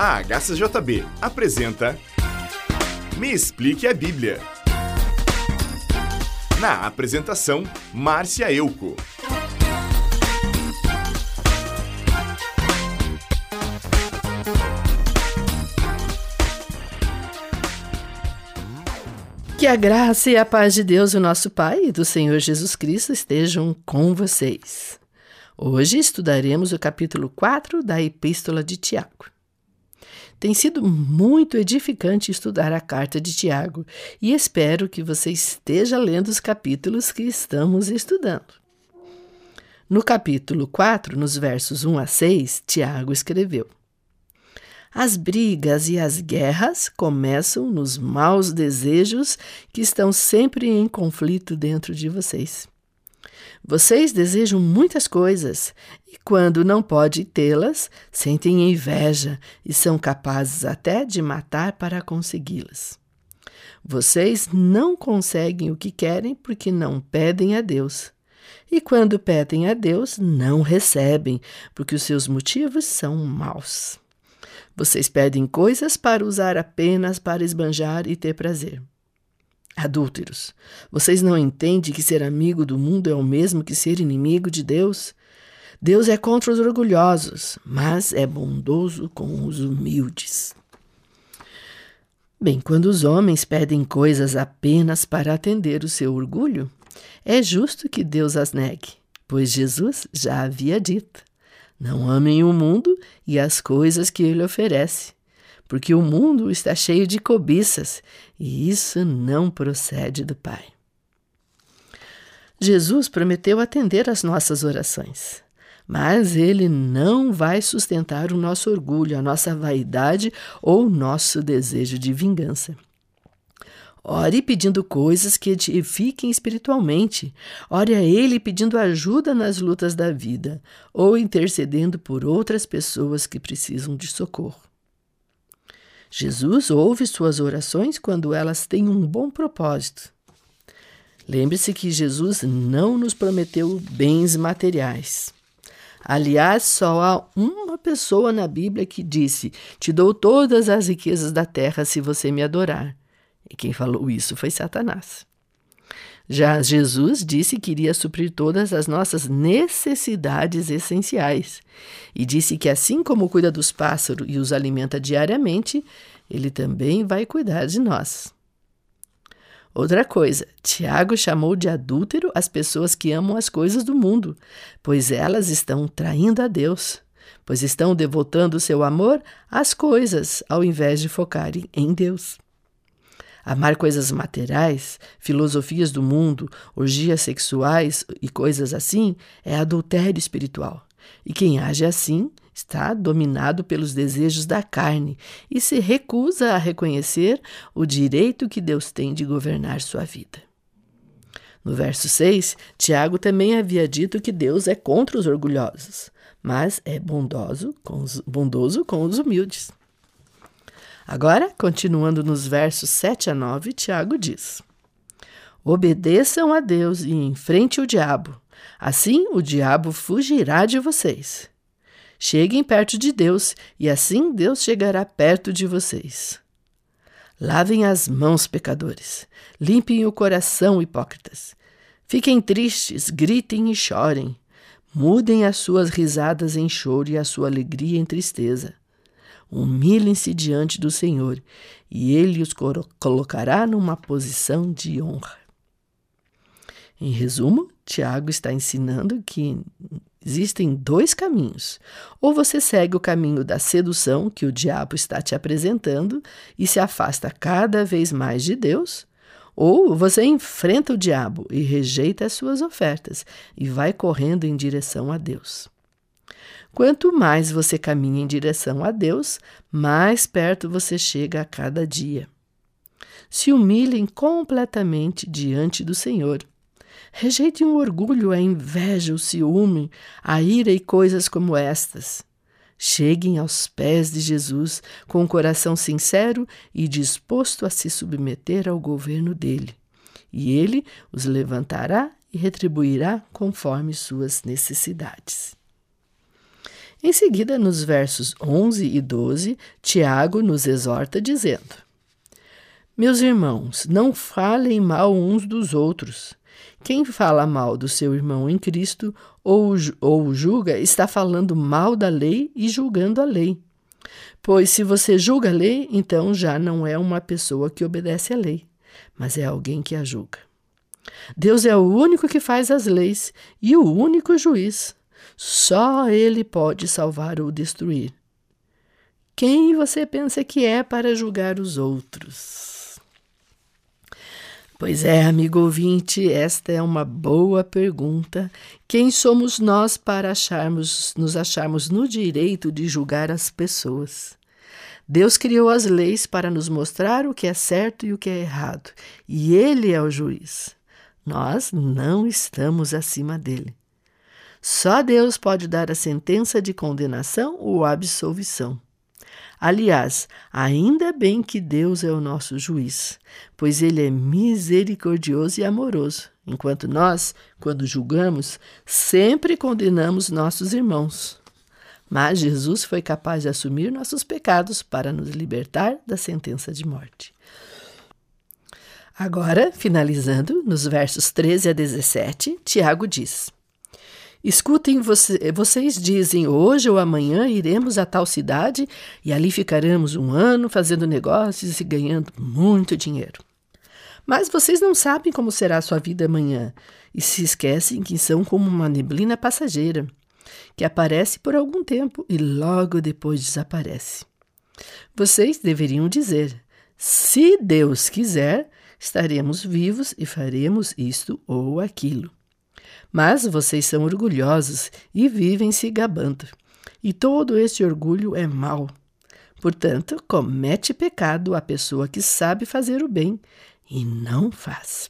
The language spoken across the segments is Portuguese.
A HCJB apresenta Me Explique a Bíblia. Na apresentação, Márcia Euco. Que a graça e a paz de Deus, o nosso Pai, e do Senhor Jesus Cristo estejam com vocês. Hoje estudaremos o capítulo 4 da Epístola de Tiago. Tem sido muito edificante estudar a carta de Tiago e espero que você esteja lendo os capítulos que estamos estudando. No capítulo 4, nos versos 1 a 6, Tiago escreveu: As brigas e as guerras começam nos maus desejos que estão sempre em conflito dentro de vocês. Vocês desejam muitas coisas e, quando não pode tê-las, sentem inveja e são capazes até de matar para consegui-las. Vocês não conseguem o que querem porque não pedem a Deus. E quando pedem a Deus, não recebem, porque os seus motivos são maus. Vocês pedem coisas para usar apenas para esbanjar e ter prazer. Adúlteros, vocês não entendem que ser amigo do mundo é o mesmo que ser inimigo de Deus? Deus é contra os orgulhosos, mas é bondoso com os humildes. Bem, quando os homens pedem coisas apenas para atender o seu orgulho, é justo que Deus as negue, pois Jesus já havia dito: Não amem o mundo e as coisas que ele oferece porque o mundo está cheio de cobiças e isso não procede do Pai. Jesus prometeu atender às nossas orações, mas ele não vai sustentar o nosso orgulho, a nossa vaidade ou o nosso desejo de vingança. Ore pedindo coisas que edifiquem espiritualmente. Ore a Ele pedindo ajuda nas lutas da vida ou intercedendo por outras pessoas que precisam de socorro. Jesus ouve suas orações quando elas têm um bom propósito. Lembre-se que Jesus não nos prometeu bens materiais. Aliás, só há uma pessoa na Bíblia que disse: Te dou todas as riquezas da terra se você me adorar. E quem falou isso foi Satanás. Já Jesus disse que iria suprir todas as nossas necessidades essenciais e disse que, assim como cuida dos pássaros e os alimenta diariamente, ele também vai cuidar de nós. Outra coisa, Tiago chamou de adúltero as pessoas que amam as coisas do mundo, pois elas estão traindo a Deus, pois estão devotando seu amor às coisas ao invés de focarem em Deus. Amar coisas materiais, filosofias do mundo, orgias sexuais e coisas assim é adultério espiritual. E quem age assim está dominado pelos desejos da carne e se recusa a reconhecer o direito que Deus tem de governar sua vida. No verso 6, Tiago também havia dito que Deus é contra os orgulhosos, mas é bondoso com os, bondoso com os humildes. Agora, continuando nos versos 7 a 9, Tiago diz: Obedeçam a Deus e enfrente o diabo. Assim o diabo fugirá de vocês. Cheguem perto de Deus e assim Deus chegará perto de vocês. Lavem as mãos, pecadores. Limpem o coração, hipócritas. Fiquem tristes, gritem e chorem. Mudem as suas risadas em choro e a sua alegria em tristeza. Humilhem-se diante do Senhor e ele os colocará numa posição de honra. Em resumo, Tiago está ensinando que existem dois caminhos. Ou você segue o caminho da sedução que o diabo está te apresentando e se afasta cada vez mais de Deus, ou você enfrenta o diabo e rejeita as suas ofertas e vai correndo em direção a Deus. Quanto mais você caminha em direção a Deus, mais perto você chega a cada dia. Se humilhem completamente diante do Senhor. Rejeitem o orgulho, a inveja, o ciúme, a ira e coisas como estas. Cheguem aos pés de Jesus com um coração sincero e disposto a se submeter ao governo dele, e ele os levantará e retribuirá conforme suas necessidades. Em seguida, nos versos 11 e 12, Tiago nos exorta dizendo: Meus irmãos, não falem mal uns dos outros. Quem fala mal do seu irmão em Cristo ou, ou julga está falando mal da lei e julgando a lei. Pois se você julga a lei, então já não é uma pessoa que obedece à lei, mas é alguém que a julga. Deus é o único que faz as leis e o único juiz. Só Ele pode salvar ou destruir. Quem você pensa que é para julgar os outros? Pois é, amigo ouvinte, esta é uma boa pergunta. Quem somos nós para acharmos, nos acharmos no direito de julgar as pessoas? Deus criou as leis para nos mostrar o que é certo e o que é errado, e Ele é o juiz. Nós não estamos acima dele. Só Deus pode dar a sentença de condenação ou absolvição. Aliás, ainda bem que Deus é o nosso juiz, pois ele é misericordioso e amoroso, enquanto nós, quando julgamos, sempre condenamos nossos irmãos. Mas Jesus foi capaz de assumir nossos pecados para nos libertar da sentença de morte. Agora, finalizando, nos versos 13 a 17, Tiago diz: Escutem, você, vocês dizem: hoje ou amanhã iremos a tal cidade e ali ficaremos um ano fazendo negócios e ganhando muito dinheiro. Mas vocês não sabem como será a sua vida amanhã e se esquecem que são como uma neblina passageira, que aparece por algum tempo e logo depois desaparece. Vocês deveriam dizer: se Deus quiser, estaremos vivos e faremos isto ou aquilo. Mas vocês são orgulhosos e vivem se gabando. E todo esse orgulho é mau. Portanto, comete pecado a pessoa que sabe fazer o bem e não faz.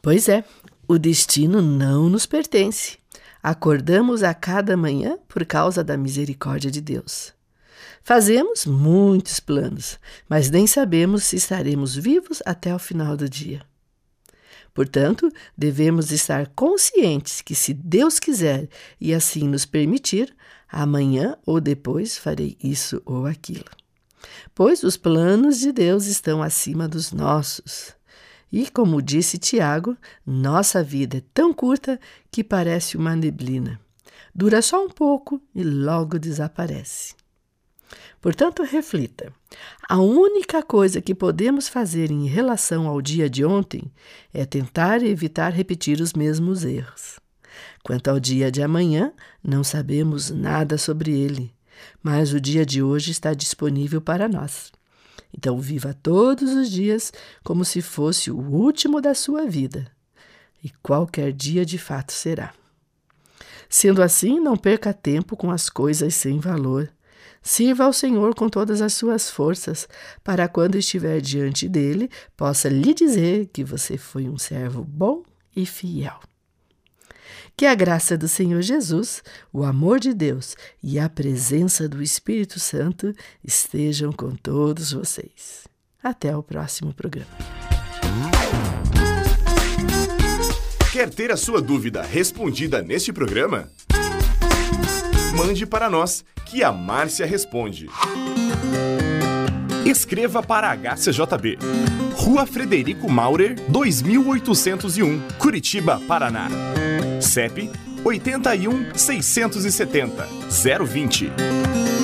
Pois é, o destino não nos pertence. Acordamos a cada manhã por causa da misericórdia de Deus. Fazemos muitos planos, mas nem sabemos se estaremos vivos até o final do dia. Portanto, devemos estar conscientes que, se Deus quiser e assim nos permitir, amanhã ou depois farei isso ou aquilo. Pois os planos de Deus estão acima dos nossos. E, como disse Tiago, nossa vida é tão curta que parece uma neblina. Dura só um pouco e logo desaparece. Portanto, reflita. A única coisa que podemos fazer em relação ao dia de ontem é tentar evitar repetir os mesmos erros. Quanto ao dia de amanhã, não sabemos nada sobre ele, mas o dia de hoje está disponível para nós. Então, viva todos os dias como se fosse o último da sua vida. E qualquer dia de fato será. Sendo assim, não perca tempo com as coisas sem valor Sirva ao Senhor com todas as suas forças, para quando estiver diante dele, possa lhe dizer que você foi um servo bom e fiel. Que a graça do Senhor Jesus, o amor de Deus e a presença do Espírito Santo estejam com todos vocês. Até o próximo programa. Quer ter a sua dúvida respondida neste programa? Mande para nós que a Márcia responde. Escreva para HCJB. Rua Frederico Maurer, 2801, Curitiba, Paraná. CEP 81 670 020.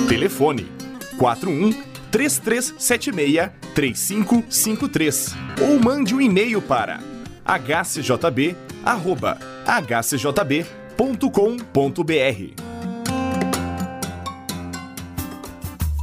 Telefone 41 3376 3553 ou mande um e-mail para hcjb@hcjb.com.br.